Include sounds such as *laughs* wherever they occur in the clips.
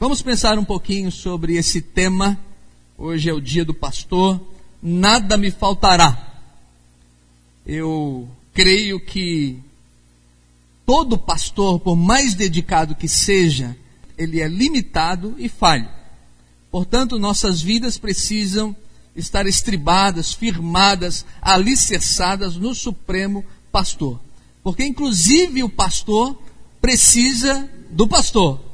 Vamos pensar um pouquinho sobre esse tema. Hoje é o dia do pastor. Nada me faltará. Eu creio que todo pastor, por mais dedicado que seja, ele é limitado e falho. Portanto, nossas vidas precisam estar estribadas, firmadas, alicerçadas no Supremo Pastor. Porque, inclusive, o pastor precisa do pastor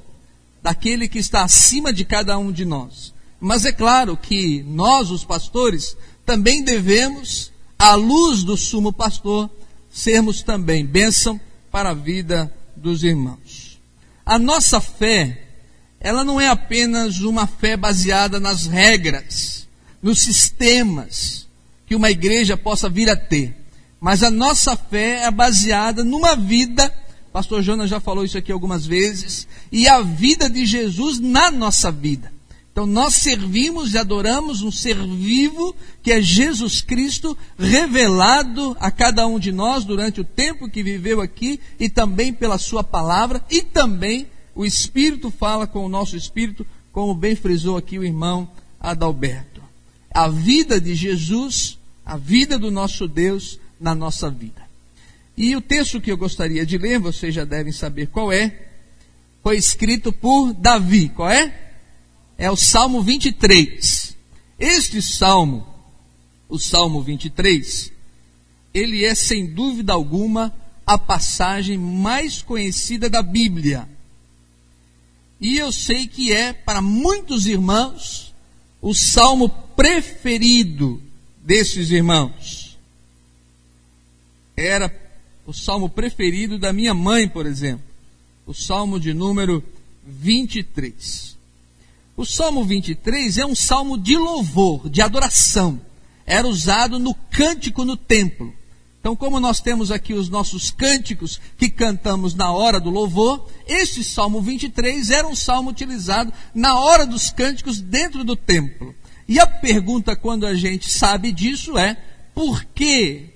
daquele que está acima de cada um de nós. Mas é claro que nós, os pastores, também devemos, à luz do sumo pastor, sermos também bênção para a vida dos irmãos. A nossa fé, ela não é apenas uma fé baseada nas regras, nos sistemas que uma igreja possa vir a ter, mas a nossa fé é baseada numa vida Pastor Jonas já falou isso aqui algumas vezes. E a vida de Jesus na nossa vida. Então nós servimos e adoramos um ser vivo que é Jesus Cristo revelado a cada um de nós durante o tempo que viveu aqui e também pela sua palavra e também o Espírito fala com o nosso espírito, como bem frisou aqui o irmão Adalberto. A vida de Jesus, a vida do nosso Deus na nossa vida. E o texto que eu gostaria de ler, vocês já devem saber qual é, foi escrito por Davi. Qual é? É o Salmo 23. Este salmo, o Salmo 23, ele é sem dúvida alguma a passagem mais conhecida da Bíblia. E eu sei que é, para muitos irmãos, o salmo preferido desses irmãos. Era o salmo preferido da minha mãe, por exemplo, o salmo de número 23. O salmo 23 é um salmo de louvor, de adoração. Era usado no cântico no templo. Então, como nós temos aqui os nossos cânticos que cantamos na hora do louvor, este Salmo 23 era um salmo utilizado na hora dos cânticos dentro do templo. E a pergunta, quando a gente sabe disso, é: por que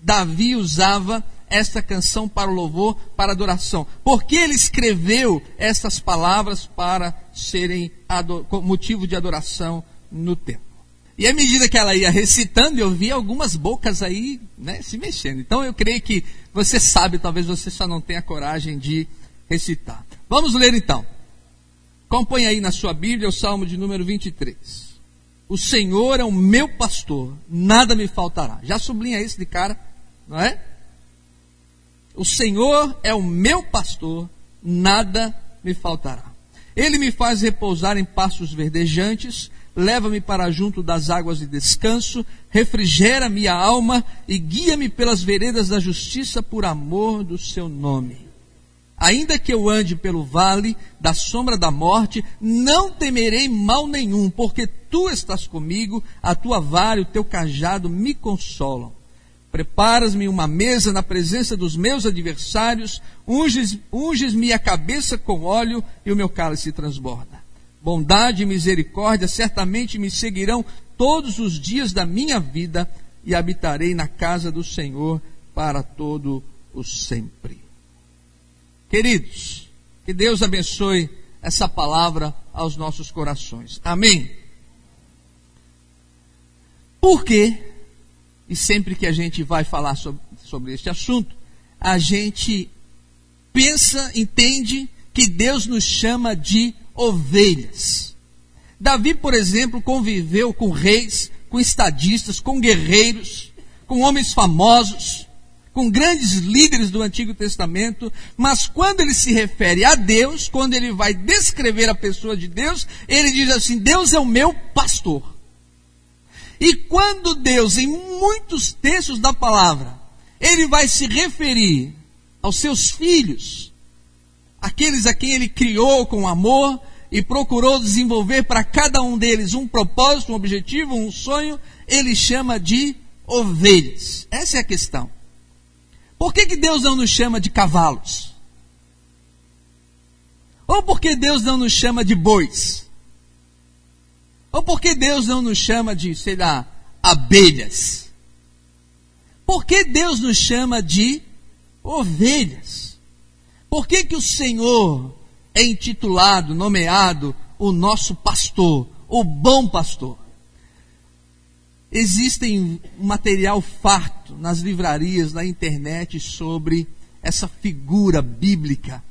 Davi usava esta canção para o louvor, para adoração? Por que ele escreveu estas palavras para serem motivo de adoração no templo? E à medida que ela ia recitando, eu via algumas bocas aí né, se mexendo. Então eu creio que você sabe, talvez você só não tenha coragem de recitar. Vamos ler então. Acompanhe aí na sua Bíblia o Salmo de número 23. O Senhor é o meu pastor, nada me faltará. Já sublinha isso de cara, não é? O Senhor é o meu pastor, nada me faltará. Ele me faz repousar em pastos verdejantes, leva-me para junto das águas de descanso, refrigera minha alma e guia-me pelas veredas da justiça por amor do seu nome. Ainda que eu ande pelo vale da sombra da morte, não temerei mal nenhum, porque tu estás comigo, a tua vara e o teu cajado me consolam. Preparas-me uma mesa na presença dos meus adversários, unges-me unges a cabeça com óleo e o meu cálice transborda. Bondade e misericórdia certamente me seguirão todos os dias da minha vida e habitarei na casa do Senhor para todo o sempre. Queridos, que Deus abençoe essa palavra aos nossos corações. Amém. Por quê? E sempre que a gente vai falar sobre, sobre este assunto, a gente pensa, entende que Deus nos chama de ovelhas. Davi, por exemplo, conviveu com reis, com estadistas, com guerreiros, com homens famosos, com grandes líderes do Antigo Testamento, mas quando ele se refere a Deus, quando ele vai descrever a pessoa de Deus, ele diz assim: Deus é o meu pastor. E quando Deus, em muitos textos da palavra, ele vai se referir aos seus filhos, aqueles a quem ele criou com amor e procurou desenvolver para cada um deles um propósito, um objetivo, um sonho, ele chama de ovelhas. Essa é a questão. Por que, que Deus não nos chama de cavalos? Ou por que Deus não nos chama de bois? Ou por que Deus não nos chama de, sei lá, abelhas? Por que Deus nos chama de ovelhas? Por que, que o Senhor é intitulado, nomeado, o nosso pastor, o bom pastor. Existem material farto nas livrarias, na internet sobre essa figura bíblica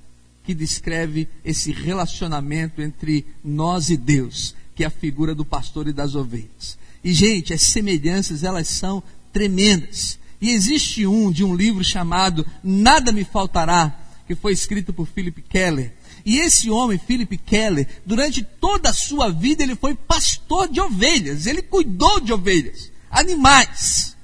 que descreve esse relacionamento entre nós e Deus, que é a figura do pastor e das ovelhas. E gente, as semelhanças elas são tremendas. E existe um de um livro chamado Nada me faltará, que foi escrito por Philip Keller. E esse homem, Philip Keller, durante toda a sua vida, ele foi pastor de ovelhas, ele cuidou de ovelhas, animais.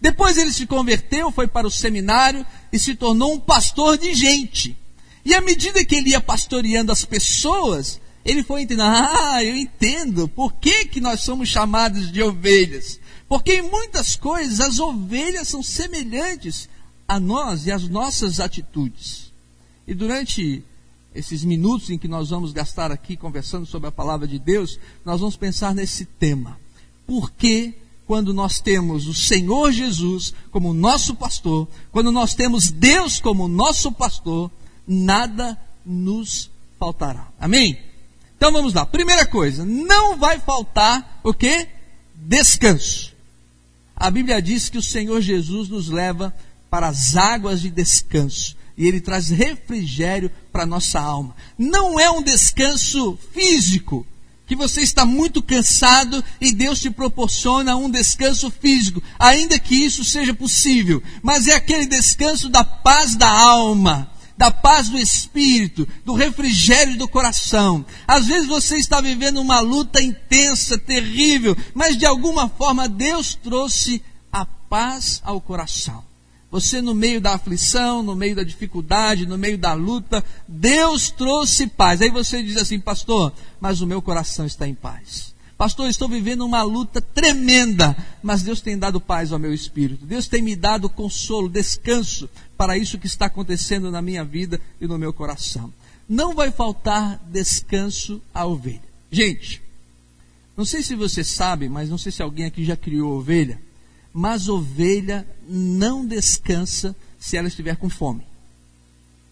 Depois ele se converteu, foi para o seminário e se tornou um pastor de gente. E à medida que ele ia pastoreando as pessoas, ele foi entendendo, ah, eu entendo, por que, que nós somos chamados de ovelhas? Porque em muitas coisas as ovelhas são semelhantes a nós e às nossas atitudes. E durante esses minutos em que nós vamos gastar aqui conversando sobre a palavra de Deus, nós vamos pensar nesse tema. Por que quando nós temos o Senhor Jesus como nosso pastor, quando nós temos Deus como nosso pastor, nada nos faltará. Amém? Então vamos lá. Primeira coisa, não vai faltar o que? Descanso. A Bíblia diz que o Senhor Jesus nos leva para as águas de descanso e ele traz refrigério para nossa alma. Não é um descanso físico, que você está muito cansado e Deus te proporciona um descanso físico, ainda que isso seja possível, mas é aquele descanso da paz da alma, da paz do espírito, do refrigério do coração. Às vezes você está vivendo uma luta intensa, terrível, mas de alguma forma Deus trouxe a paz ao coração. Você no meio da aflição, no meio da dificuldade, no meio da luta, Deus trouxe paz. Aí você diz assim, pastor, mas o meu coração está em paz. Pastor, estou vivendo uma luta tremenda, mas Deus tem dado paz ao meu espírito. Deus tem me dado consolo, descanso para isso que está acontecendo na minha vida e no meu coração. Não vai faltar descanso à ovelha. Gente, não sei se você sabe, mas não sei se alguém aqui já criou ovelha, mas ovelha não descansa se ela estiver com fome.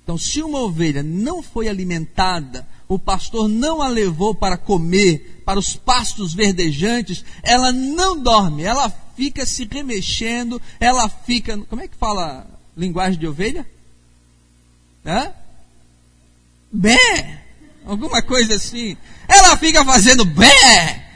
Então, se uma ovelha não foi alimentada, o pastor não a levou para comer, para os pastos verdejantes, ela não dorme, ela fica se remexendo, ela fica. Como é que fala linguagem de ovelha? Hã? Bé! Alguma coisa assim. Ela fica fazendo bé!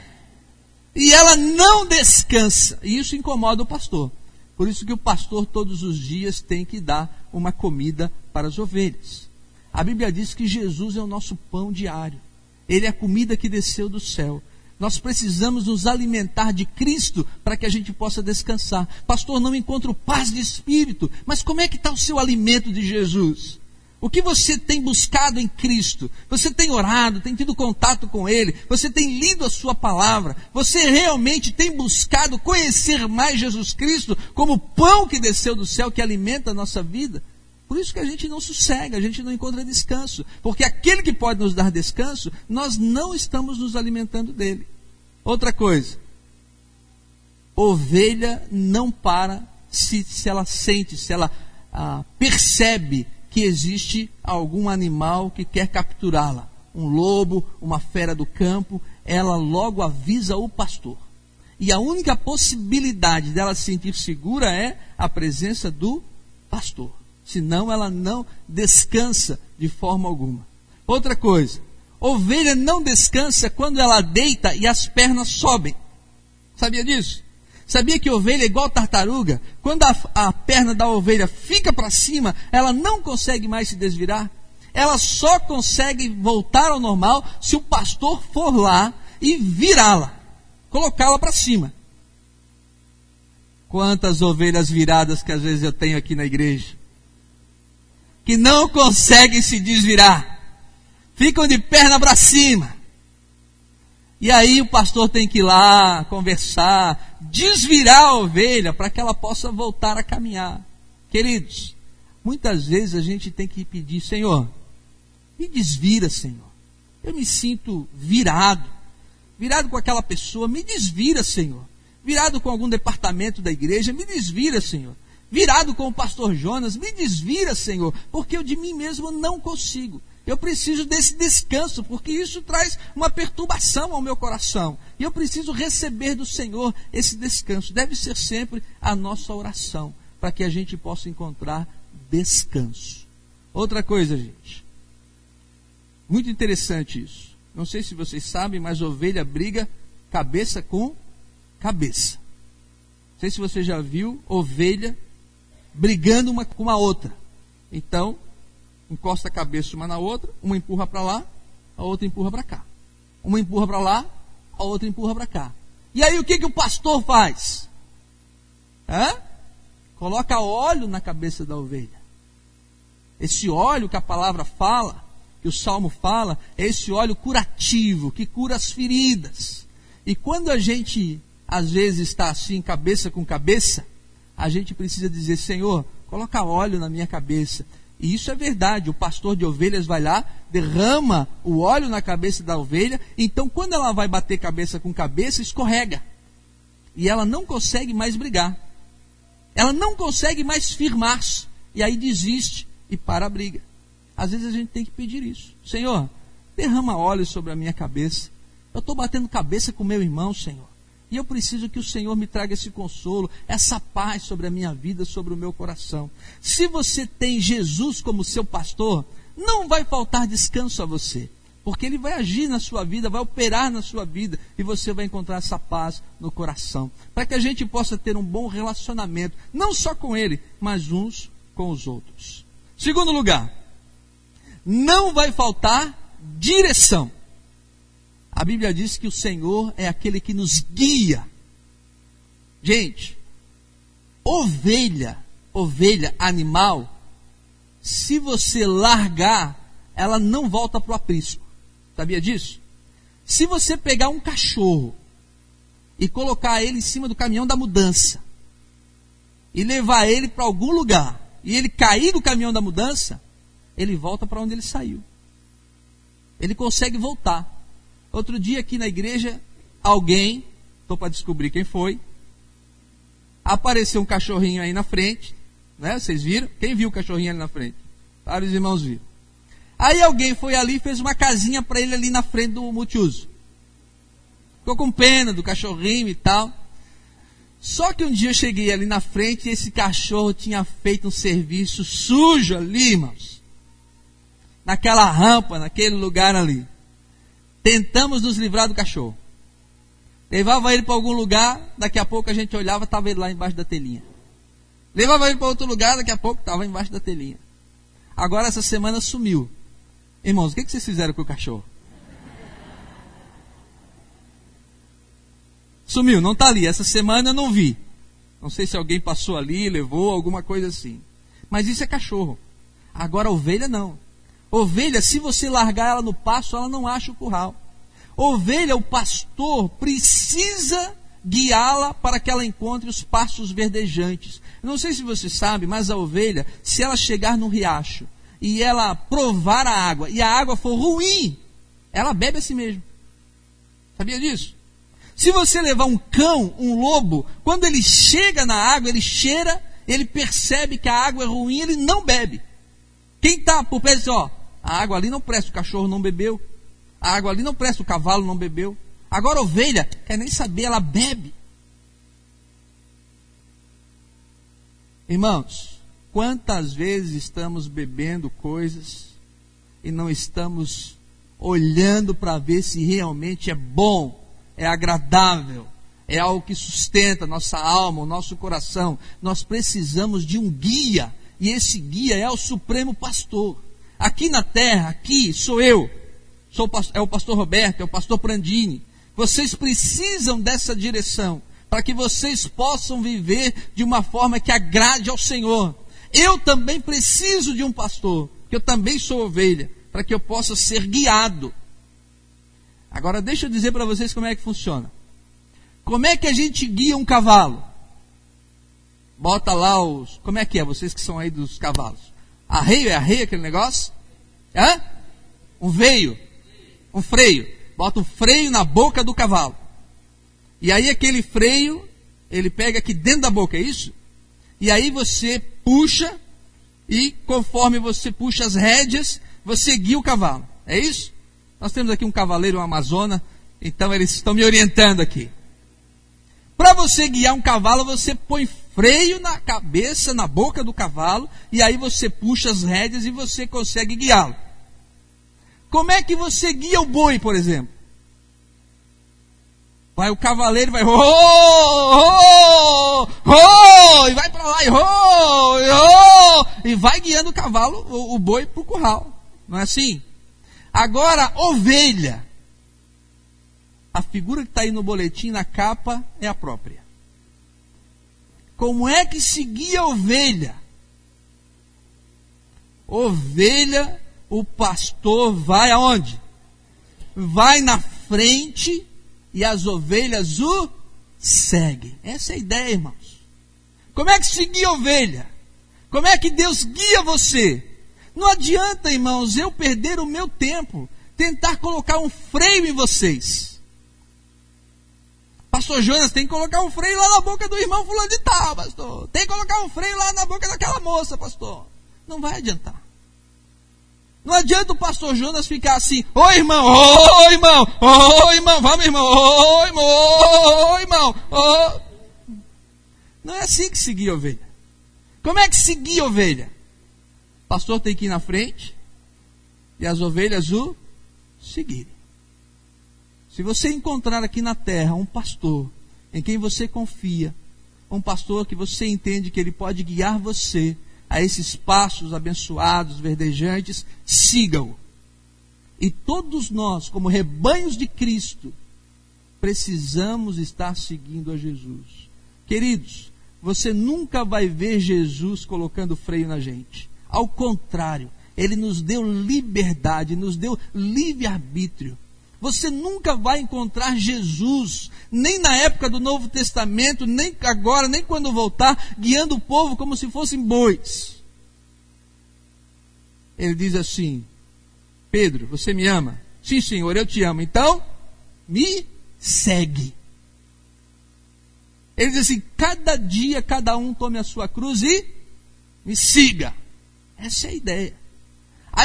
E ela não descansa. E isso incomoda o pastor. Por isso que o pastor todos os dias tem que dar uma comida para as ovelhas. A Bíblia diz que Jesus é o nosso pão diário. Ele é a comida que desceu do céu. Nós precisamos nos alimentar de Cristo para que a gente possa descansar. Pastor, não encontro paz de espírito. Mas como é que está o seu alimento de Jesus? O que você tem buscado em Cristo? Você tem orado, tem tido contato com Ele, você tem lido a Sua palavra, você realmente tem buscado conhecer mais Jesus Cristo como pão que desceu do céu, que alimenta a nossa vida? Por isso que a gente não sossega, a gente não encontra descanso. Porque aquele que pode nos dar descanso, nós não estamos nos alimentando dele. Outra coisa, ovelha não para se, se ela sente, se ela ah, percebe que existe algum animal que quer capturá-la. Um lobo, uma fera do campo, ela logo avisa o pastor. E a única possibilidade dela se sentir segura é a presença do pastor. Senão ela não descansa de forma alguma. Outra coisa, ovelha não descansa quando ela deita e as pernas sobem. Sabia disso? Sabia que ovelha é igual tartaruga? Quando a, a perna da ovelha fica para cima, ela não consegue mais se desvirar. Ela só consegue voltar ao normal se o pastor for lá e virá-la, colocá-la para cima. Quantas ovelhas viradas que às vezes eu tenho aqui na igreja, que não conseguem se desvirar, ficam de perna para cima. E aí o pastor tem que ir lá conversar, desvirar a ovelha para que ela possa voltar a caminhar. Queridos, muitas vezes a gente tem que pedir, Senhor, me desvira, Senhor. Eu me sinto virado, virado com aquela pessoa, me desvira, Senhor. Virado com algum departamento da igreja, me desvira, Senhor. Virado com o pastor Jonas, me desvira, Senhor, porque eu de mim mesmo não consigo. Eu preciso desse descanso, porque isso traz uma perturbação ao meu coração. E eu preciso receber do Senhor esse descanso. Deve ser sempre a nossa oração, para que a gente possa encontrar descanso. Outra coisa, gente. Muito interessante isso. Não sei se vocês sabem, mas ovelha briga cabeça com cabeça. Não sei se você já viu ovelha brigando uma com a outra. Então, encosta a cabeça uma na outra, uma empurra para lá, a outra empurra para cá. Uma empurra para lá, a outra empurra para cá. E aí o que, que o pastor faz? Hã? Coloca óleo na cabeça da ovelha. Esse óleo que a palavra fala, que o salmo fala, é esse óleo curativo, que cura as feridas. E quando a gente, às vezes, está assim, cabeça com cabeça, a gente precisa dizer: Senhor, coloca óleo na minha cabeça. E isso é verdade. O pastor de ovelhas vai lá, derrama o óleo na cabeça da ovelha. Então, quando ela vai bater cabeça com cabeça, escorrega. E ela não consegue mais brigar. Ela não consegue mais firmar-se. E aí desiste e para a briga. Às vezes a gente tem que pedir isso. Senhor, derrama óleo sobre a minha cabeça. Eu estou batendo cabeça com meu irmão, Senhor. E eu preciso que o Senhor me traga esse consolo, essa paz sobre a minha vida, sobre o meu coração. Se você tem Jesus como seu pastor, não vai faltar descanso a você, porque ele vai agir na sua vida, vai operar na sua vida e você vai encontrar essa paz no coração. Para que a gente possa ter um bom relacionamento, não só com ele, mas uns com os outros. Segundo lugar, não vai faltar direção. A Bíblia diz que o Senhor é aquele que nos guia. Gente, ovelha, ovelha, animal, se você largar, ela não volta para o aprisco. Sabia disso? Se você pegar um cachorro e colocar ele em cima do caminhão da mudança e levar ele para algum lugar e ele cair do caminhão da mudança, ele volta para onde ele saiu. Ele consegue voltar. Outro dia aqui na igreja, alguém, estou para descobrir quem foi, apareceu um cachorrinho aí na frente, né? Vocês viram? Quem viu o cachorrinho ali na frente? Vários irmãos viram. Aí alguém foi ali e fez uma casinha para ele ali na frente do multiuso. Ficou com pena do cachorrinho e tal. Só que um dia eu cheguei ali na frente e esse cachorro tinha feito um serviço sujo ali, irmãos. Naquela rampa, naquele lugar ali. Tentamos nos livrar do cachorro. Levava ele para algum lugar, daqui a pouco a gente olhava, estava ele lá embaixo da telinha. Levava ele para outro lugar, daqui a pouco estava embaixo da telinha. Agora essa semana sumiu. Irmãos, o que, vocês fizeram com o cachorro? Sumiu, não está ali. Essa semana eu não vi. Não sei se alguém passou ali, levou, alguma coisa assim. Mas isso é cachorro. Agora ovelha não. Ovelha, se você largar ela no pasto, ela não acha o curral. Ovelha, o pastor precisa guiá-la para que ela encontre os pastos verdejantes. Não sei se você sabe, mas a ovelha, se ela chegar no riacho e ela provar a água e a água for ruim, ela bebe a si mesmo. Sabia disso? Se você levar um cão, um lobo, quando ele chega na água, ele cheira, ele percebe que a água é ruim, ele não bebe. Quem está por perto diz, ó, a água ali não presta, o cachorro não bebeu. A água ali não presta, o cavalo não bebeu. Agora ovelha, quer nem saber, ela bebe. Irmãos, quantas vezes estamos bebendo coisas e não estamos olhando para ver se realmente é bom, é agradável, é algo que sustenta nossa alma, o nosso coração. Nós precisamos de um guia, e esse guia é o Supremo Pastor. Aqui na terra, aqui sou eu, sou, é o pastor Roberto, é o pastor Prandini. Vocês precisam dessa direção para que vocês possam viver de uma forma que agrade ao Senhor. Eu também preciso de um pastor, que eu também sou ovelha, para que eu possa ser guiado. Agora deixa eu dizer para vocês como é que funciona. Como é que a gente guia um cavalo? Bota lá os. Como é que é? Vocês que são aí dos cavalos. Arreio é arreio aquele negócio? Hã? Um veio. Um freio. Bota um freio na boca do cavalo. E aí aquele freio, ele pega aqui dentro da boca, é isso? E aí você puxa, e conforme você puxa as rédeas, você guia o cavalo. É isso? Nós temos aqui um cavaleiro, uma amazona, então eles estão me orientando aqui. Para você guiar um cavalo, você põe freio na cabeça, na boca do cavalo, e aí você puxa as rédeas e você consegue guiá-lo. Como é que você guia o boi, por exemplo? Vai o cavaleiro, vai, oh, oh, oh, e vai para lá, e, oh, oh, e vai guiando o cavalo, o, o boi para o curral. Não é assim? Agora, ovelha. A figura que está aí no boletim, na capa, é a própria. Como é que se guia ovelha? Ovelha, o pastor vai aonde? Vai na frente e as ovelhas o seguem. Essa é a ideia, irmãos. Como é que se guia ovelha? Como é que Deus guia você? Não adianta, irmãos, eu perder o meu tempo, tentar colocar um freio em vocês. Pastor Jonas, tem que colocar um freio lá na boca do irmão fulano de tal, pastor. Tem que colocar um freio lá na boca daquela moça, pastor. Não vai adiantar. Não adianta o pastor Jonas ficar assim, ô irmão, ô irmão, ô irmão, vamos irmão, ô irmão, ô irmão. Não é assim que se guia ovelha. Como é que se guia ovelha? O pastor tem que ir na frente e as ovelhas o seguirem. Se você encontrar aqui na terra um pastor em quem você confia, um pastor que você entende que ele pode guiar você a esses passos abençoados, verdejantes, sigam-o. E todos nós, como rebanhos de Cristo, precisamos estar seguindo a Jesus. Queridos, você nunca vai ver Jesus colocando freio na gente. Ao contrário, ele nos deu liberdade, nos deu livre-arbítrio. Você nunca vai encontrar Jesus, nem na época do Novo Testamento, nem agora, nem quando voltar, guiando o povo como se fossem bois. Ele diz assim: Pedro, você me ama? Sim, senhor, eu te amo. Então, me segue. Ele diz assim: cada dia cada um tome a sua cruz e me siga. Essa é a ideia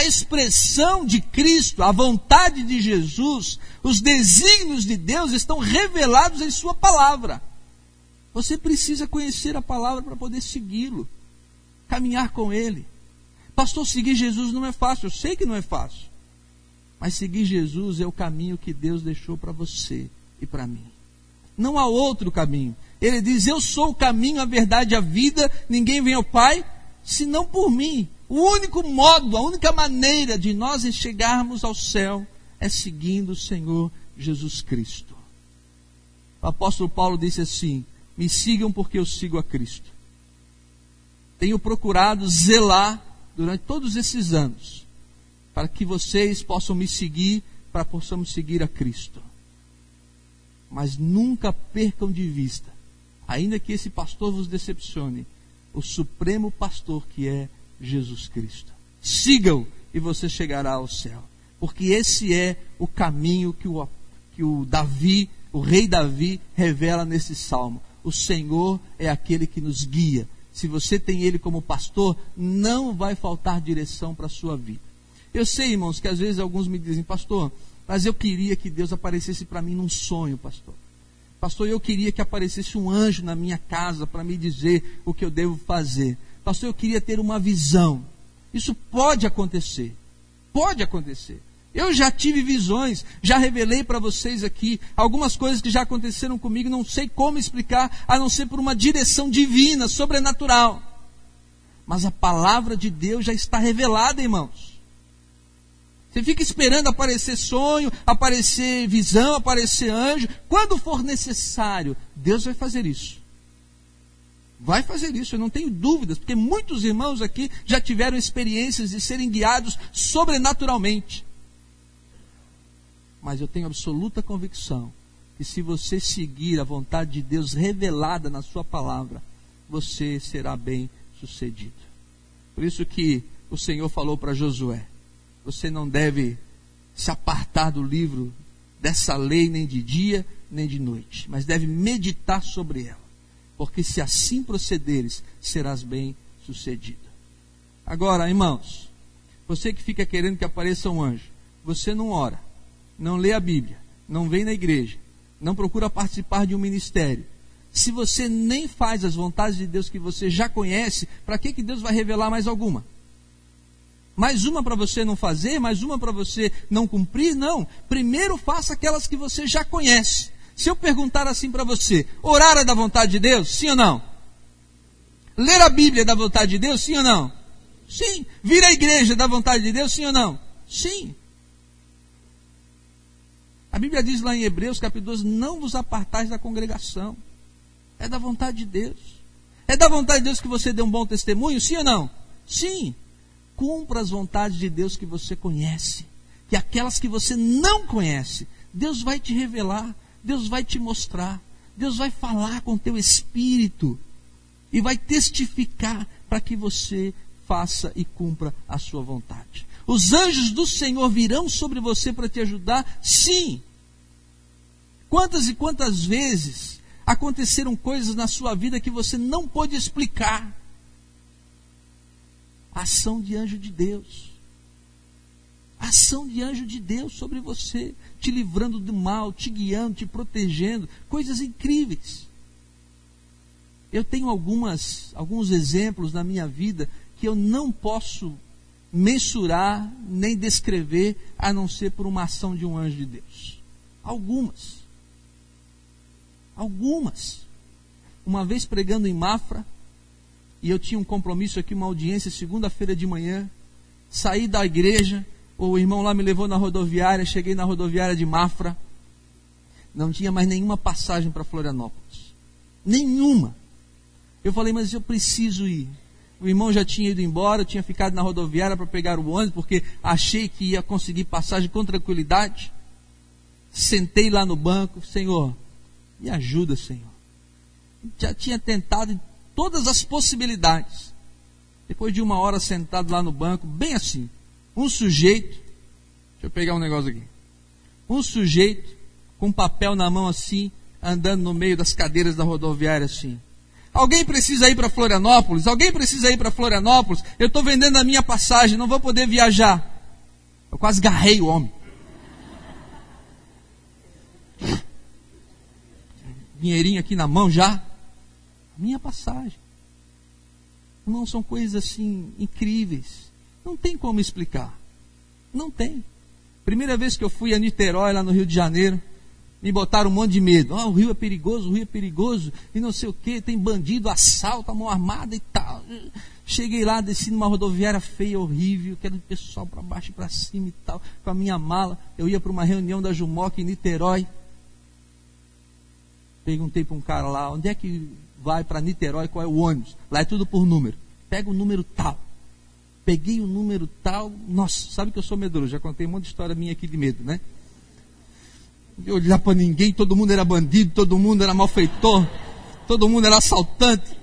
a expressão de Cristo, a vontade de Jesus, os desígnios de Deus estão revelados em Sua palavra. Você precisa conhecer a palavra para poder segui-lo, caminhar com Ele. Pastor, seguir Jesus não é fácil, eu sei que não é fácil. Mas seguir Jesus é o caminho que Deus deixou para você e para mim. Não há outro caminho. Ele diz: Eu sou o caminho, a verdade e a vida, ninguém vem ao Pai senão por mim. O único modo, a única maneira de nós chegarmos ao céu é seguindo o Senhor Jesus Cristo. O apóstolo Paulo disse assim: Me sigam porque eu sigo a Cristo. Tenho procurado zelar durante todos esses anos para que vocês possam me seguir, para que possamos seguir a Cristo. Mas nunca percam de vista, ainda que esse pastor vos decepcione, o supremo pastor que é Jesus Cristo. Sigam e você chegará ao céu. Porque esse é o caminho que o, que o Davi, o rei Davi, revela nesse salmo. O Senhor é aquele que nos guia. Se você tem Ele como pastor, não vai faltar direção para a sua vida. Eu sei, irmãos, que às vezes alguns me dizem, pastor, mas eu queria que Deus aparecesse para mim num sonho, pastor. Pastor, eu queria que aparecesse um anjo na minha casa para me dizer o que eu devo fazer. Pastor, eu queria ter uma visão. Isso pode acontecer. Pode acontecer. Eu já tive visões, já revelei para vocês aqui algumas coisas que já aconteceram comigo, não sei como explicar, a não ser por uma direção divina, sobrenatural. Mas a palavra de Deus já está revelada, irmãos. Você fica esperando aparecer sonho, aparecer visão, aparecer anjo. Quando for necessário, Deus vai fazer isso. Vai fazer isso, eu não tenho dúvidas, porque muitos irmãos aqui já tiveram experiências de serem guiados sobrenaturalmente. Mas eu tenho absoluta convicção que se você seguir a vontade de Deus revelada na sua palavra, você será bem sucedido. Por isso que o Senhor falou para Josué: você não deve se apartar do livro dessa lei nem de dia nem de noite, mas deve meditar sobre ela porque se assim procederes, serás bem sucedido. Agora, irmãos, Você que fica querendo que apareça um anjo, você não ora, não lê a Bíblia, não vem na igreja, não procura participar de um ministério. Se você nem faz as vontades de Deus que você já conhece, para que, que Deus vai revelar mais alguma? Mais uma para você não fazer, mais uma para você não cumprir? Não. Primeiro faça aquelas que você já conhece. Se eu perguntar assim para você, orar é da vontade de Deus? Sim ou não? Ler a Bíblia é da vontade de Deus? Sim ou não? Sim. Vir à igreja é da vontade de Deus? Sim ou não? Sim. A Bíblia diz lá em Hebreus, capítulo 12: Não vos apartais da congregação. É da vontade de Deus. É da vontade de Deus que você dê um bom testemunho? Sim ou não? Sim. Cumpra as vontades de Deus que você conhece. Que aquelas que você não conhece, Deus vai te revelar. Deus vai te mostrar, Deus vai falar com teu espírito e vai testificar para que você faça e cumpra a sua vontade. Os anjos do Senhor virão sobre você para te ajudar? Sim. Quantas e quantas vezes aconteceram coisas na sua vida que você não pôde explicar? ação de anjo de Deus ação de anjo de Deus sobre você, te livrando do mal, te guiando, te protegendo, coisas incríveis. Eu tenho algumas, alguns exemplos na minha vida que eu não posso mensurar nem descrever a não ser por uma ação de um anjo de Deus. Algumas. Algumas. Uma vez pregando em Mafra, e eu tinha um compromisso aqui, uma audiência segunda-feira de manhã, saí da igreja, o irmão lá me levou na rodoviária, cheguei na rodoviária de Mafra, não tinha mais nenhuma passagem para Florianópolis. Nenhuma. Eu falei, mas eu preciso ir. O irmão já tinha ido embora, eu tinha ficado na rodoviária para pegar o ônibus, porque achei que ia conseguir passagem com tranquilidade. Sentei lá no banco, Senhor, me ajuda, Senhor. Já tinha tentado todas as possibilidades. Depois de uma hora sentado lá no banco, bem assim, um sujeito, deixa eu pegar um negócio aqui. Um sujeito com papel na mão assim, andando no meio das cadeiras da rodoviária assim. Alguém precisa ir para Florianópolis? Alguém precisa ir para Florianópolis? Eu estou vendendo a minha passagem, não vou poder viajar. Eu quase garrei o homem. Dinheirinho aqui na mão já. Minha passagem. Não são coisas assim incríveis. Não tem como explicar. Não tem. Primeira vez que eu fui a Niterói, lá no Rio de Janeiro, me botaram um monte de medo. Ah, o rio é perigoso, o rio é perigoso, e não sei o que, tem bandido, assalto, mão armada e tal. Cheguei lá, desci numa rodoviária feia, horrível, que era de pessoal para baixo e para cima e tal, com a minha mala. Eu ia para uma reunião da Jumoc em Niterói. Perguntei para um cara lá, onde é que vai para Niterói, qual é o ônibus? Lá é tudo por número. Pega o número tal peguei o um número tal. Nossa, sabe que eu sou medroso, já contei um monte de história minha aqui de medo, né? De olhar para ninguém, todo mundo era bandido, todo mundo era malfeitor, todo mundo era assaltante.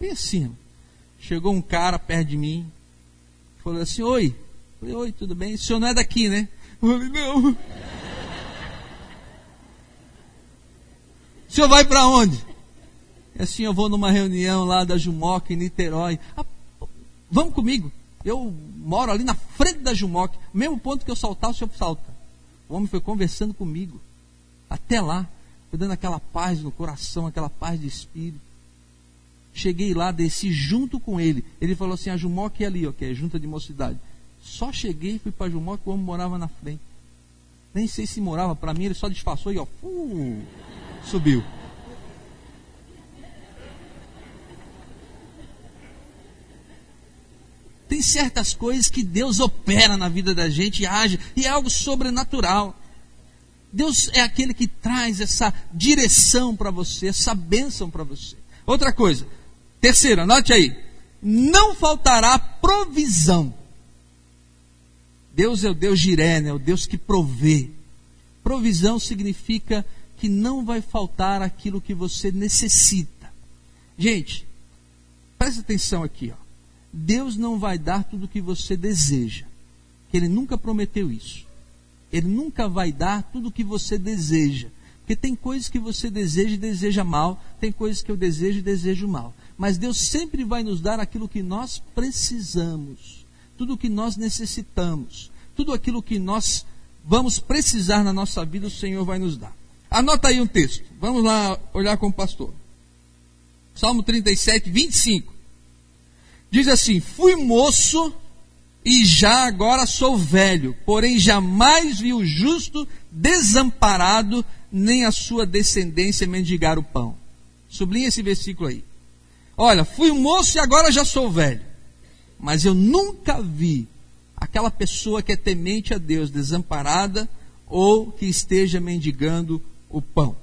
Bem assim, chegou um cara perto de mim, falou assim: Oi, falei, oi, tudo bem? O senhor não é daqui, né? Eu falei, não. O senhor vai para onde? É assim, eu vou numa reunião lá da Jumoc em Niterói. Ah, vamos comigo. Eu moro ali na frente da Jumoc. Mesmo ponto que eu saltar, o senhor salta. O homem foi conversando comigo. Até lá. Foi dando aquela paz no coração, aquela paz de espírito. Cheguei lá, desci junto com ele. Ele falou assim: a Jumoc é ali, ó, que é junta de mocidade. Só cheguei e fui para Jumoc, o homem morava na frente. Nem sei se morava, para mim ele só disfarçou e ó, uh, subiu. Tem certas coisas que Deus opera na vida da gente e age, e é algo sobrenatural. Deus é aquele que traz essa direção para você, essa bênção para você. Outra coisa, terceira, anote aí: não faltará provisão. Deus é o Deus giré, né? o Deus que provê. Provisão significa que não vai faltar aquilo que você necessita. Gente, presta atenção aqui, ó. Deus não vai dar tudo o que você deseja. Ele nunca prometeu isso. Ele nunca vai dar tudo o que você deseja. Porque tem coisas que você deseja e deseja mal, tem coisas que eu desejo e desejo mal. Mas Deus sempre vai nos dar aquilo que nós precisamos, tudo o que nós necessitamos, tudo aquilo que nós vamos precisar na nossa vida, o Senhor vai nos dar. Anota aí um texto. Vamos lá olhar com o pastor. Salmo 37, 25. Diz assim: Fui moço e já agora sou velho, porém jamais vi o justo desamparado, nem a sua descendência mendigar o pão. Sublinha esse versículo aí. Olha, fui moço e agora já sou velho. Mas eu nunca vi aquela pessoa que é temente a Deus desamparada ou que esteja mendigando o pão.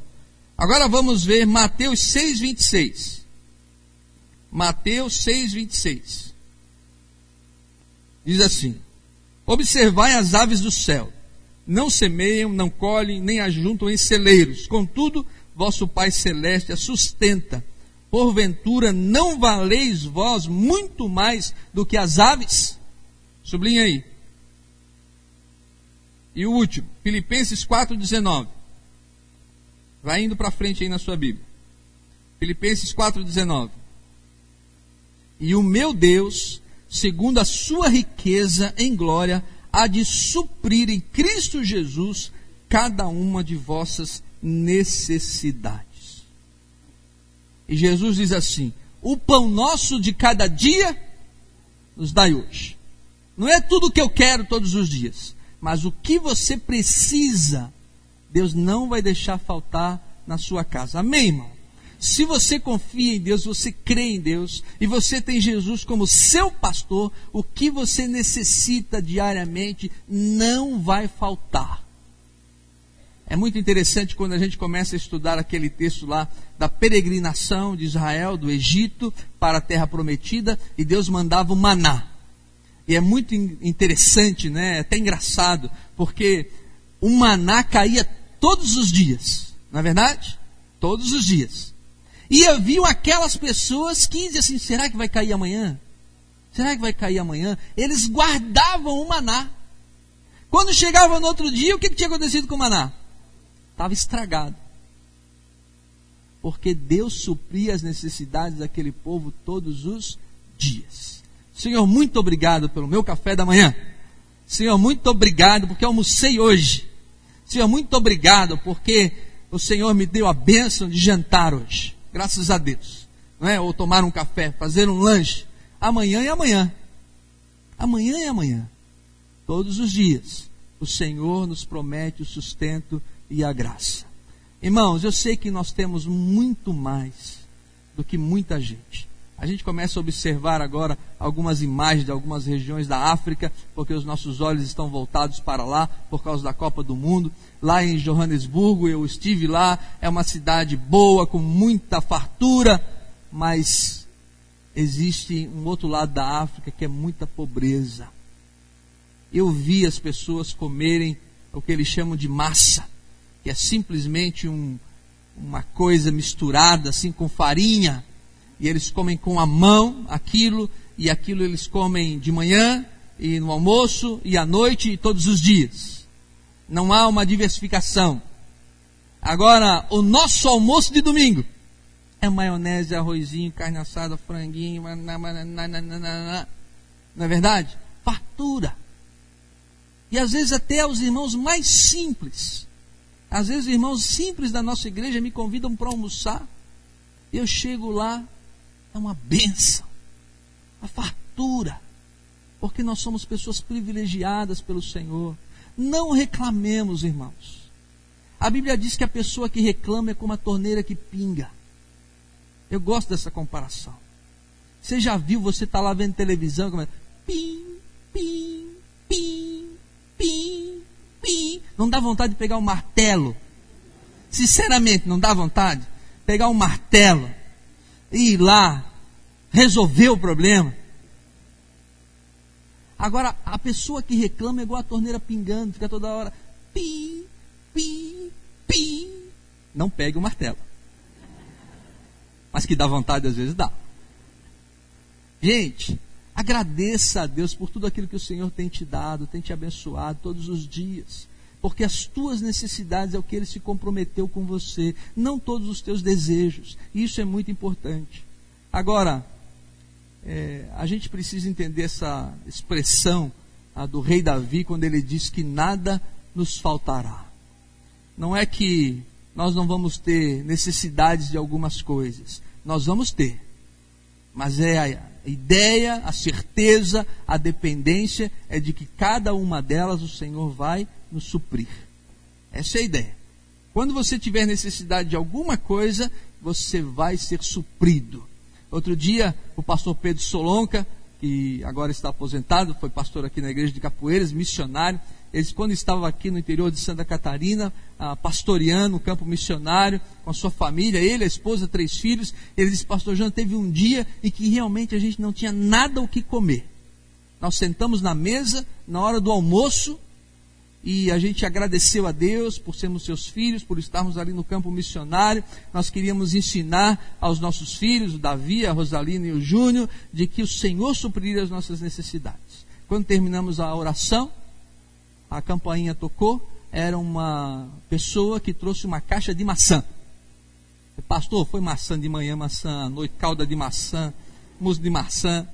Agora vamos ver Mateus 6:26. Mateus 6:26. Diz assim: Observai as aves do céu, não semeiam, não colhem, nem ajuntam em celeiros. Contudo, vosso Pai Celeste a sustenta. Porventura, não valeis vós muito mais do que as aves? Sublinha aí. E o último, Filipenses 4,19. Vai indo para frente aí na sua Bíblia. Filipenses 4,19. E o meu Deus, segundo a sua riqueza em glória, há de suprir em Cristo Jesus cada uma de vossas necessidades. E Jesus diz assim: O pão nosso de cada dia nos dai hoje. Não é tudo o que eu quero todos os dias, mas o que você precisa, Deus não vai deixar faltar na sua casa. Amém, irmão? Se você confia em Deus, você crê em Deus e você tem Jesus como seu pastor, o que você necessita diariamente não vai faltar. É muito interessante quando a gente começa a estudar aquele texto lá da peregrinação de Israel do Egito para a terra prometida e Deus mandava o maná. E é muito interessante, né? É até engraçado, porque o maná caía todos os dias, não é verdade? Todos os dias. E haviam aquelas pessoas que diziam assim: será que vai cair amanhã? Será que vai cair amanhã? Eles guardavam o maná. Quando chegava no outro dia, o que, que tinha acontecido com o maná? Estava estragado. Porque Deus supria as necessidades daquele povo todos os dias. Senhor, muito obrigado pelo meu café da manhã. Senhor, muito obrigado porque almocei hoje. Senhor, muito obrigado porque o Senhor me deu a bênção de jantar hoje graças a Deus. Não é? Ou tomar um café, fazer um lanche. Amanhã e amanhã. Amanhã e amanhã. Todos os dias. O Senhor nos promete o sustento e a graça. Irmãos, eu sei que nós temos muito mais do que muita gente. A gente começa a observar agora algumas imagens de algumas regiões da África, porque os nossos olhos estão voltados para lá por causa da Copa do Mundo. Lá em Johannesburgo, eu estive lá, é uma cidade boa, com muita fartura, mas existe um outro lado da África que é muita pobreza. Eu vi as pessoas comerem o que eles chamam de massa, que é simplesmente um, uma coisa misturada assim com farinha e eles comem com a mão aquilo, e aquilo eles comem de manhã, e no almoço, e à noite, e todos os dias. Não há uma diversificação. Agora, o nosso almoço de domingo é maionese, arrozinho, carne assada, franguinho, não é verdade? Fartura. E às vezes até os irmãos mais simples. Às vezes os irmãos simples da nossa igreja me convidam para almoçar. Eu chego lá, é uma benção, a fartura, porque nós somos pessoas privilegiadas pelo Senhor. Não reclamemos, irmãos. A Bíblia diz que a pessoa que reclama é como a torneira que pinga. Eu gosto dessa comparação. Você já viu, você está lá vendo televisão, como é? Pim, pim, pim, pim, pim. Não dá vontade de pegar um martelo. Sinceramente, não dá vontade? Pegar um martelo ir lá, resolver o problema. Agora, a pessoa que reclama é igual a torneira pingando, fica toda hora pim, pim, pim. Não pegue o martelo. Mas que dá vontade, às vezes dá. Gente, agradeça a Deus por tudo aquilo que o Senhor tem te dado, tem te abençoado todos os dias. Porque as tuas necessidades é o que ele se comprometeu com você, não todos os teus desejos. Isso é muito importante. Agora, é, a gente precisa entender essa expressão do rei Davi quando ele diz que nada nos faltará. Não é que nós não vamos ter necessidades de algumas coisas, nós vamos ter, mas é a ideia, a certeza, a dependência é de que cada uma delas o Senhor vai nos suprir. Essa é a ideia. Quando você tiver necessidade de alguma coisa, você vai ser suprido. Outro dia, o pastor Pedro Solonca, que agora está aposentado, foi pastor aqui na igreja de Capoeiras, missionário. Ele, quando estava aqui no interior de Santa Catarina, ah, pastoreando campo missionário, com a sua família, ele, a esposa, três filhos, ele disse: Pastor João, teve um dia em que realmente a gente não tinha nada o que comer. Nós sentamos na mesa, na hora do almoço, e a gente agradeceu a Deus por sermos seus filhos, por estarmos ali no campo missionário. Nós queríamos ensinar aos nossos filhos, o Davi, a Rosalina e o Júnior, de que o Senhor supriria as nossas necessidades. Quando terminamos a oração, a campainha tocou, era uma pessoa que trouxe uma caixa de maçã. Pastor, foi maçã de manhã, maçã à noite, calda de maçã, musgo de maçã.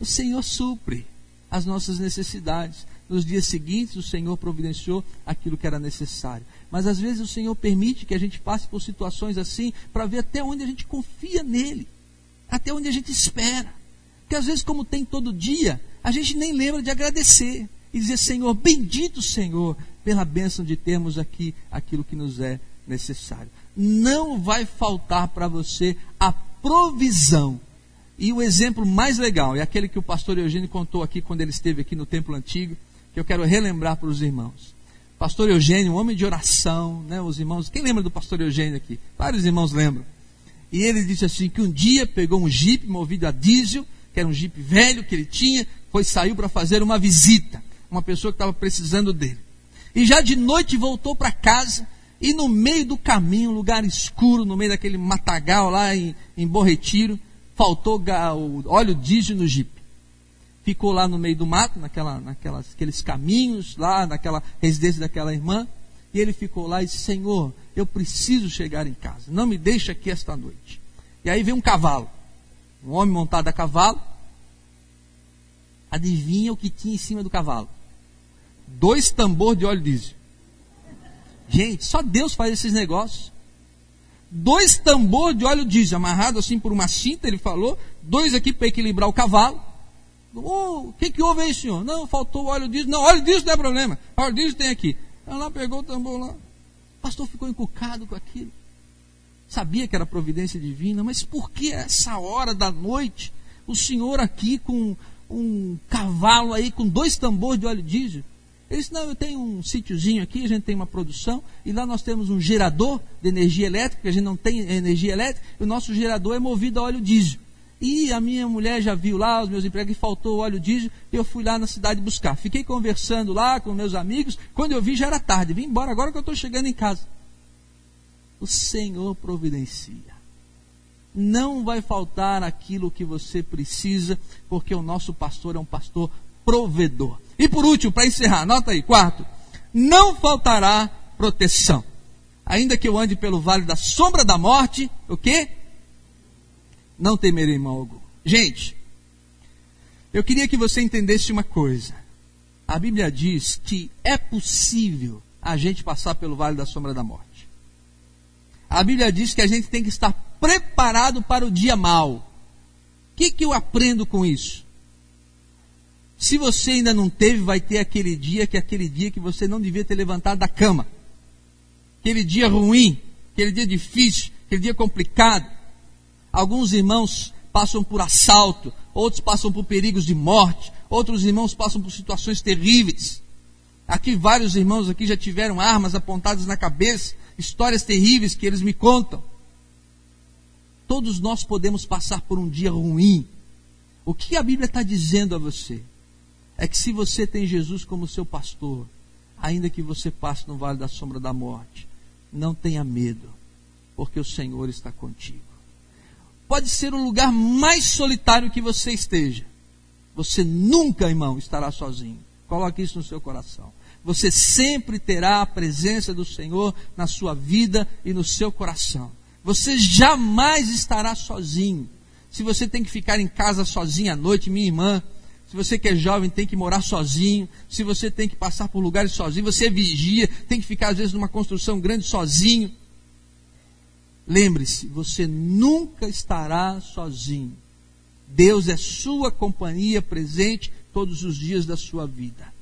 O Senhor supre as nossas necessidades. Nos dias seguintes, o Senhor providenciou aquilo que era necessário. Mas às vezes o Senhor permite que a gente passe por situações assim para ver até onde a gente confia nele, até onde a gente espera. Porque às vezes, como tem todo dia, a gente nem lembra de agradecer e dizer: Senhor, bendito Senhor, pela bênção de termos aqui aquilo que nos é necessário. Não vai faltar para você a provisão e o exemplo mais legal é aquele que o pastor Eugênio contou aqui quando ele esteve aqui no templo antigo que eu quero relembrar para os irmãos. Pastor Eugênio, um homem de oração, né, os irmãos, quem lembra do pastor Eugênio aqui? Vários irmãos lembram. E ele disse assim que um dia pegou um jipe movido a diesel, que era um jipe velho que ele tinha, foi saiu para fazer uma visita, uma pessoa que estava precisando dele. E já de noite voltou para casa e no meio do caminho, lugar escuro, no meio daquele matagal lá em, em Borretiro, faltou o óleo diesel no jipe ficou lá no meio do mato, naquela, naquelas, aqueles caminhos, lá naquela residência daquela irmã, e ele ficou lá e disse: Senhor, eu preciso chegar em casa, não me deixe aqui esta noite. E aí veio um cavalo, um homem montado a cavalo. Adivinha o que tinha em cima do cavalo? Dois tambores de óleo diesel. Gente, só Deus faz esses negócios. Dois tambores de óleo diesel, amarrado assim por uma cinta, ele falou, dois aqui para equilibrar o cavalo Oh, o que, que houve aí, senhor? Não, faltou óleo diesel. Não, óleo diesel não é problema. Óleo diesel tem aqui. Ela pegou o tambor lá. O pastor ficou encucado com aquilo. Sabia que era providência divina, mas por que essa hora da noite o senhor aqui com um cavalo aí com dois tambores de óleo diesel? Ele disse, não, eu tenho um sítiozinho aqui, a gente tem uma produção, e lá nós temos um gerador de energia elétrica, porque a gente não tem energia elétrica, e o nosso gerador é movido a óleo diesel. E a minha mulher já viu lá os meus empregos e faltou óleo diesel. Eu fui lá na cidade buscar. Fiquei conversando lá com meus amigos. Quando eu vi já era tarde. Vim embora agora que eu estou chegando em casa. O Senhor providencia. Não vai faltar aquilo que você precisa, porque o nosso pastor é um pastor provedor. E por último, para encerrar, anota aí, quarto, não faltará proteção. Ainda que eu ande pelo vale da sombra da morte, o quê? Não temerei mal algum. Gente, eu queria que você entendesse uma coisa. A Bíblia diz que é possível a gente passar pelo vale da sombra da morte. A Bíblia diz que a gente tem que estar preparado para o dia mau. O que, que eu aprendo com isso? Se você ainda não teve, vai ter aquele dia que é aquele dia que você não devia ter levantado da cama. Aquele dia ruim, aquele dia difícil, aquele dia complicado. Alguns irmãos passam por assalto, outros passam por perigos de morte, outros irmãos passam por situações terríveis. Aqui vários irmãos aqui já tiveram armas apontadas na cabeça, histórias terríveis que eles me contam. Todos nós podemos passar por um dia ruim. O que a Bíblia está dizendo a você? É que se você tem Jesus como seu pastor, ainda que você passe no vale da sombra da morte, não tenha medo, porque o Senhor está contigo pode ser o lugar mais solitário que você esteja. Você nunca, irmão, estará sozinho. Coloque isso no seu coração. Você sempre terá a presença do Senhor na sua vida e no seu coração. Você jamais estará sozinho. Se você tem que ficar em casa sozinho à noite, minha irmã, se você que é jovem tem que morar sozinho, se você tem que passar por lugares sozinho, você é vigia, tem que ficar às vezes numa construção grande sozinho. Lembre-se, você nunca estará sozinho. Deus é sua companhia presente todos os dias da sua vida.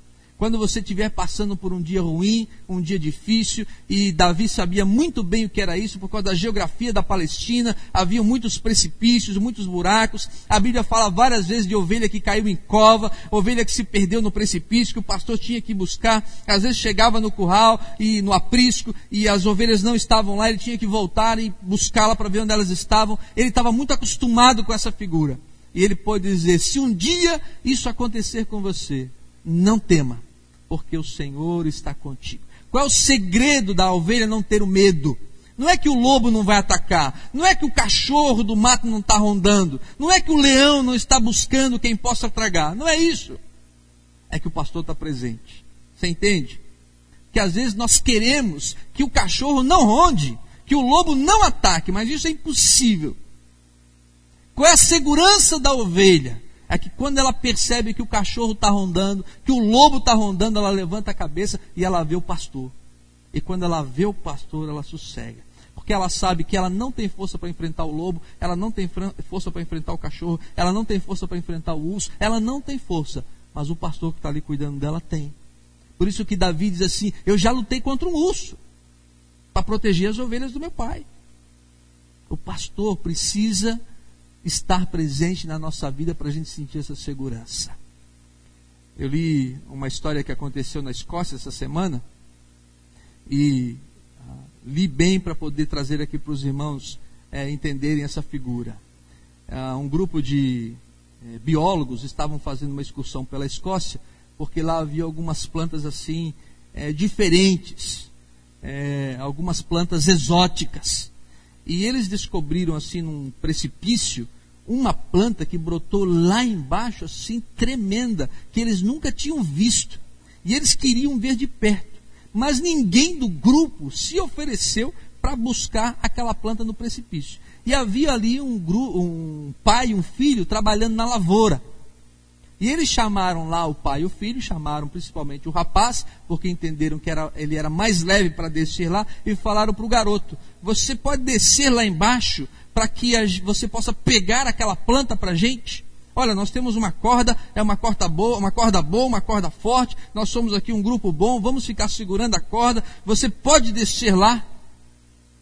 Quando você estiver passando por um dia ruim, um dia difícil, e Davi sabia muito bem o que era isso, por causa da geografia da Palestina, havia muitos precipícios, muitos buracos. A Bíblia fala várias vezes de ovelha que caiu em cova, ovelha que se perdeu no precipício, que o pastor tinha que buscar. Às vezes chegava no curral e no aprisco, e as ovelhas não estavam lá, ele tinha que voltar e buscá-la para ver onde elas estavam. Ele estava muito acostumado com essa figura. E ele pode dizer: se um dia isso acontecer com você, não tema porque o Senhor está contigo. Qual é o segredo da ovelha não ter o medo? Não é que o lobo não vai atacar, não é que o cachorro do mato não está rondando, não é que o leão não está buscando quem possa tragar, não é isso. É que o pastor está presente. Você entende? Que às vezes nós queremos que o cachorro não ronde, que o lobo não ataque, mas isso é impossível. Qual é a segurança da ovelha? É que quando ela percebe que o cachorro está rondando, que o lobo está rondando, ela levanta a cabeça e ela vê o pastor. E quando ela vê o pastor, ela sossega. Porque ela sabe que ela não tem força para enfrentar o lobo, ela não tem força para enfrentar o cachorro, ela não tem força para enfrentar o urso, ela não tem força. Mas o pastor que está ali cuidando dela tem. Por isso que Davi diz assim: Eu já lutei contra um urso para proteger as ovelhas do meu pai. O pastor precisa estar presente na nossa vida para a gente sentir essa segurança. Eu li uma história que aconteceu na Escócia essa semana e uh, li bem para poder trazer aqui para os irmãos é, entenderem essa figura. Uh, um grupo de é, biólogos estavam fazendo uma excursão pela Escócia porque lá havia algumas plantas assim é, diferentes, algumas plantas exóticas. E eles descobriram assim num precipício uma planta que brotou lá embaixo, assim, tremenda, que eles nunca tinham visto. E eles queriam ver de perto. Mas ninguém do grupo se ofereceu para buscar aquela planta no precipício. E havia ali um, um pai e um filho trabalhando na lavoura. E eles chamaram lá o pai e o filho, chamaram principalmente o rapaz, porque entenderam que era, ele era mais leve para descer lá, e falaram para o garoto: Você pode descer lá embaixo para que você possa pegar aquela planta para a gente? Olha, nós temos uma corda, é uma corda boa, uma corda boa, uma corda forte. Nós somos aqui um grupo bom, vamos ficar segurando a corda. Você pode descer lá?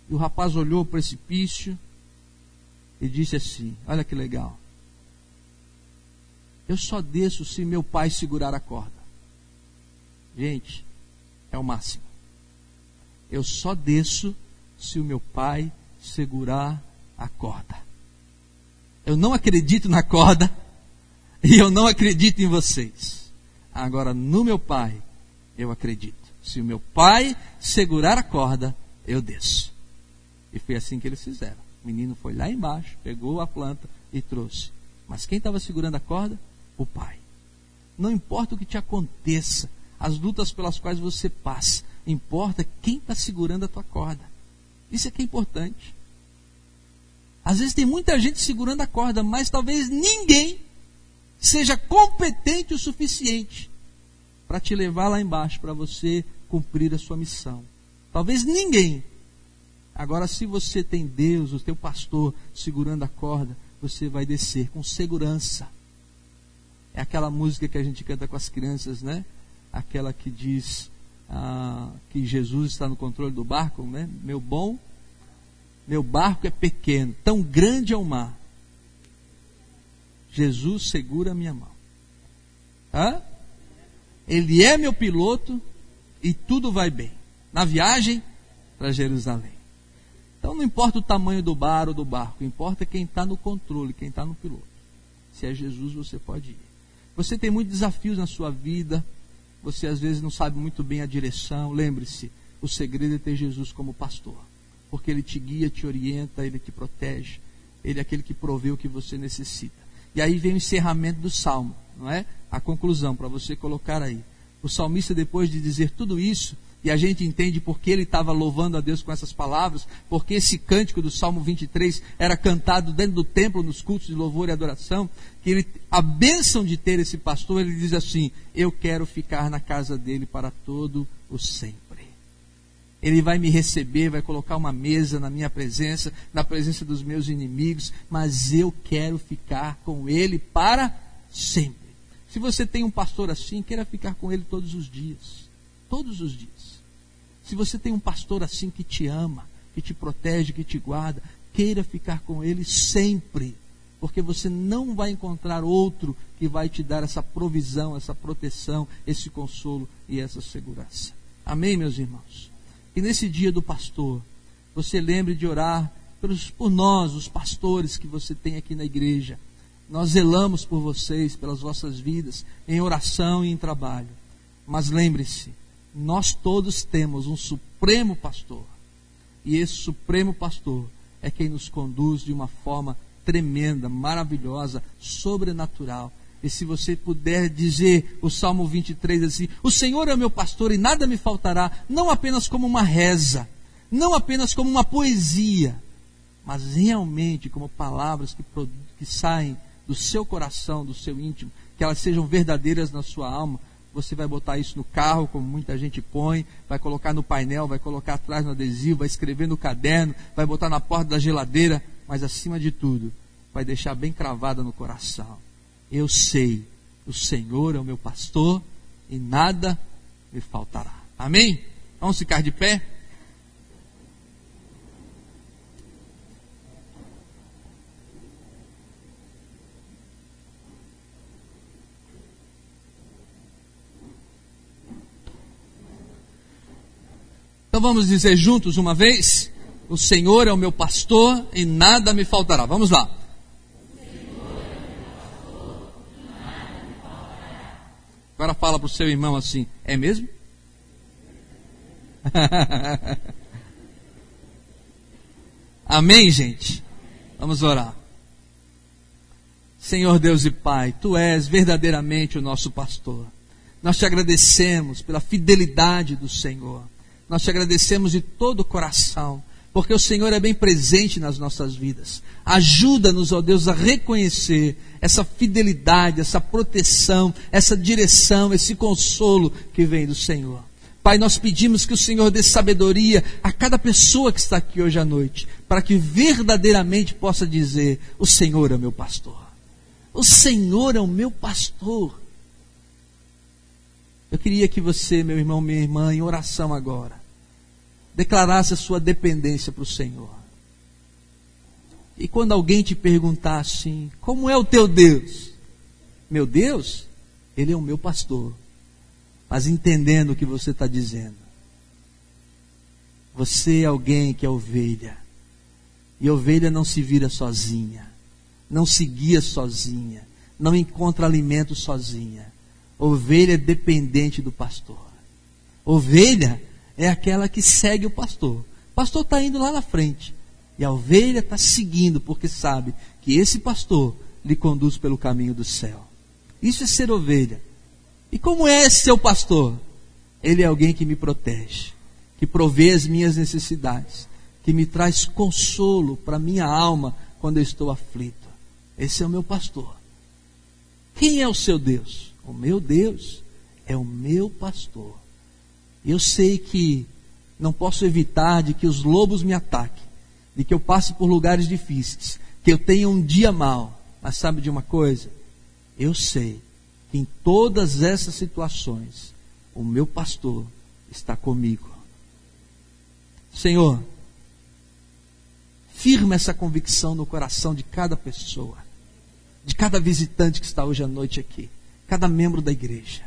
E o rapaz olhou o precipício e disse assim: Olha que legal. Eu só desço se meu pai segurar a corda. Gente, é o máximo. Eu só desço se o meu pai segurar a corda. Eu não acredito na corda *laughs* e eu não acredito em vocês. Agora, no meu pai, eu acredito. Se o meu pai segurar a corda, eu desço. E foi assim que eles fizeram. O menino foi lá embaixo, pegou a planta e trouxe. Mas quem estava segurando a corda? O Pai. Não importa o que te aconteça, as lutas pelas quais você passa, importa quem está segurando a tua corda. Isso é que é importante. Às vezes tem muita gente segurando a corda, mas talvez ninguém seja competente o suficiente para te levar lá embaixo, para você cumprir a sua missão. Talvez ninguém. Agora, se você tem Deus, o teu pastor, segurando a corda, você vai descer com segurança. É aquela música que a gente canta com as crianças, né? Aquela que diz ah, que Jesus está no controle do barco, né? Meu bom, meu barco é pequeno, tão grande é o mar. Jesus segura a minha mão. Hã? Ele é meu piloto e tudo vai bem. Na viagem para Jerusalém. Então não importa o tamanho do bar ou do barco, importa quem está no controle, quem está no piloto. Se é Jesus, você pode ir. Você tem muitos desafios na sua vida, você às vezes não sabe muito bem a direção. Lembre-se, o segredo é ter Jesus como pastor, porque ele te guia, te orienta, ele te protege, ele é aquele que provê o que você necessita. E aí vem o encerramento do salmo, não é? A conclusão para você colocar aí. O salmista, depois de dizer tudo isso, e a gente entende porque ele estava louvando a Deus com essas palavras, porque esse cântico do Salmo 23 era cantado dentro do templo, nos cultos de louvor e adoração, que ele, a bênção de ter esse pastor, ele diz assim: Eu quero ficar na casa dele para todo o sempre. Ele vai me receber, vai colocar uma mesa na minha presença, na presença dos meus inimigos, mas eu quero ficar com ele para sempre. Se você tem um pastor assim, queira ficar com ele todos os dias. Todos os dias. Se você tem um pastor assim que te ama, que te protege, que te guarda, queira ficar com ele sempre, porque você não vai encontrar outro que vai te dar essa provisão, essa proteção, esse consolo e essa segurança. Amém, meus irmãos? E nesse dia do pastor, você lembre de orar pelos, por nós, os pastores que você tem aqui na igreja. Nós zelamos por vocês, pelas vossas vidas, em oração e em trabalho. Mas lembre-se, nós todos temos um supremo pastor. E esse supremo pastor é quem nos conduz de uma forma tremenda, maravilhosa, sobrenatural. E se você puder dizer o Salmo 23 assim: O Senhor é meu pastor e nada me faltará, não apenas como uma reza, não apenas como uma poesia, mas realmente como palavras que, que saem do seu coração, do seu íntimo, que elas sejam verdadeiras na sua alma, você vai botar isso no carro, como muita gente põe, vai colocar no painel, vai colocar atrás no adesivo, vai escrever no caderno, vai botar na porta da geladeira, mas acima de tudo, vai deixar bem cravada no coração. Eu sei, o Senhor é o meu pastor e nada me faltará. Amém? Vamos ficar de pé? Então vamos dizer juntos uma vez: O Senhor é o meu pastor e nada me faltará. Vamos lá. Agora fala para o seu irmão assim: É mesmo? *laughs* Amém, gente? Vamos orar. Senhor Deus e Pai, Tu és verdadeiramente o nosso pastor. Nós te agradecemos pela fidelidade do Senhor. Nós te agradecemos de todo o coração, porque o Senhor é bem presente nas nossas vidas. Ajuda-nos, ó Deus, a reconhecer essa fidelidade, essa proteção, essa direção, esse consolo que vem do Senhor. Pai, nós pedimos que o Senhor dê sabedoria a cada pessoa que está aqui hoje à noite, para que verdadeiramente possa dizer: O Senhor é meu pastor. O Senhor é o meu pastor. Eu queria que você, meu irmão, minha irmã, em oração agora, declarasse a sua dependência para o Senhor. E quando alguém te perguntar assim, como é o teu Deus? Meu Deus, Ele é o meu pastor. Mas entendendo o que você está dizendo. Você é alguém que é ovelha. E ovelha não se vira sozinha. Não se guia sozinha. Não encontra alimento sozinha. Ovelha é dependente do pastor. Ovelha é aquela que segue o pastor. O pastor está indo lá na frente. E a ovelha está seguindo, porque sabe que esse pastor lhe conduz pelo caminho do céu. Isso é ser ovelha. E como é esse seu pastor? Ele é alguém que me protege, que provê as minhas necessidades, que me traz consolo para minha alma quando eu estou aflito. Esse é o meu pastor. Quem é o seu Deus? O meu Deus é o meu pastor. Eu sei que não posso evitar de que os lobos me ataquem, de que eu passe por lugares difíceis, que eu tenha um dia mal. Mas sabe de uma coisa? Eu sei que em todas essas situações, o meu pastor está comigo. Senhor, firma essa convicção no coração de cada pessoa, de cada visitante que está hoje à noite aqui, cada membro da igreja.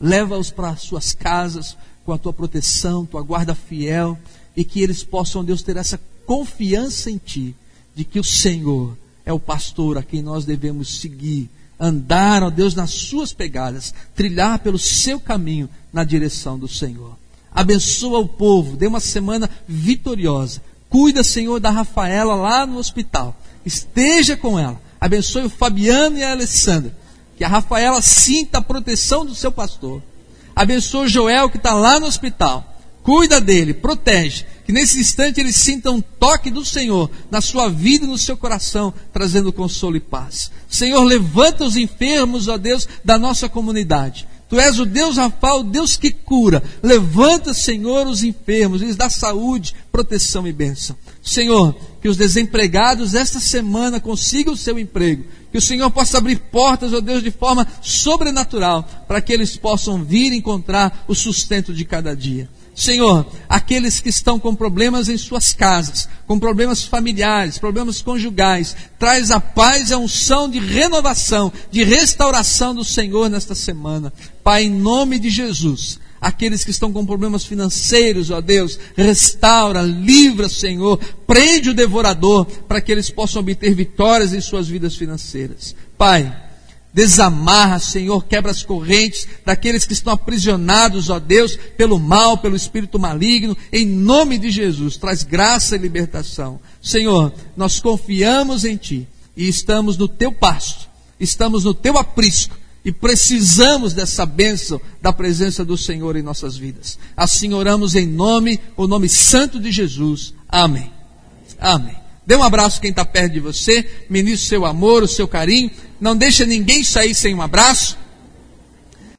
Leva-os para suas casas, com a tua proteção, tua guarda fiel, e que eles possam, Deus, ter essa confiança em Ti, de que o Senhor é o pastor a quem nós devemos seguir, andar, ó Deus, nas Suas pegadas, trilhar pelo Seu caminho na direção do Senhor. Abençoa o povo, dê uma semana vitoriosa. Cuida, Senhor, da Rafaela lá no hospital. Esteja com ela. Abençoe o Fabiano e a Alessandra. Que a Rafaela sinta a proteção do seu pastor Abençoa Joel que está lá no hospital. Cuida dele, protege. Que nesse instante ele sinta um toque do Senhor na sua vida e no seu coração, trazendo consolo e paz. Senhor, levanta os enfermos, ó Deus, da nossa comunidade. Tu és o Deus Rafa, o Deus que cura. Levanta, Senhor, os enfermos, lhes dá saúde, proteção e bênção. Senhor, que os desempregados esta semana consigam o seu emprego. Que o Senhor possa abrir portas, ó Deus, de forma sobrenatural, para que eles possam vir encontrar o sustento de cada dia. Senhor, aqueles que estão com problemas em suas casas, com problemas familiares, problemas conjugais, traz a paz e a unção de renovação, de restauração do Senhor nesta semana. Pai, em nome de Jesus, aqueles que estão com problemas financeiros, ó Deus, restaura, livra, Senhor, prende o devorador para que eles possam obter vitórias em suas vidas financeiras. Pai, Desamarra, Senhor, quebra as correntes daqueles que estão aprisionados, ó Deus, pelo mal, pelo espírito maligno, em nome de Jesus. Traz graça e libertação. Senhor, nós confiamos em Ti e estamos no Teu pasto, estamos no Teu aprisco e precisamos dessa bênção da presença do Senhor em nossas vidas. Assim oramos em nome, o nome santo de Jesus. Amém. Amém. Dê um abraço quem está perto de você, ministre seu amor, o seu carinho. Não deixa ninguém sair sem um abraço.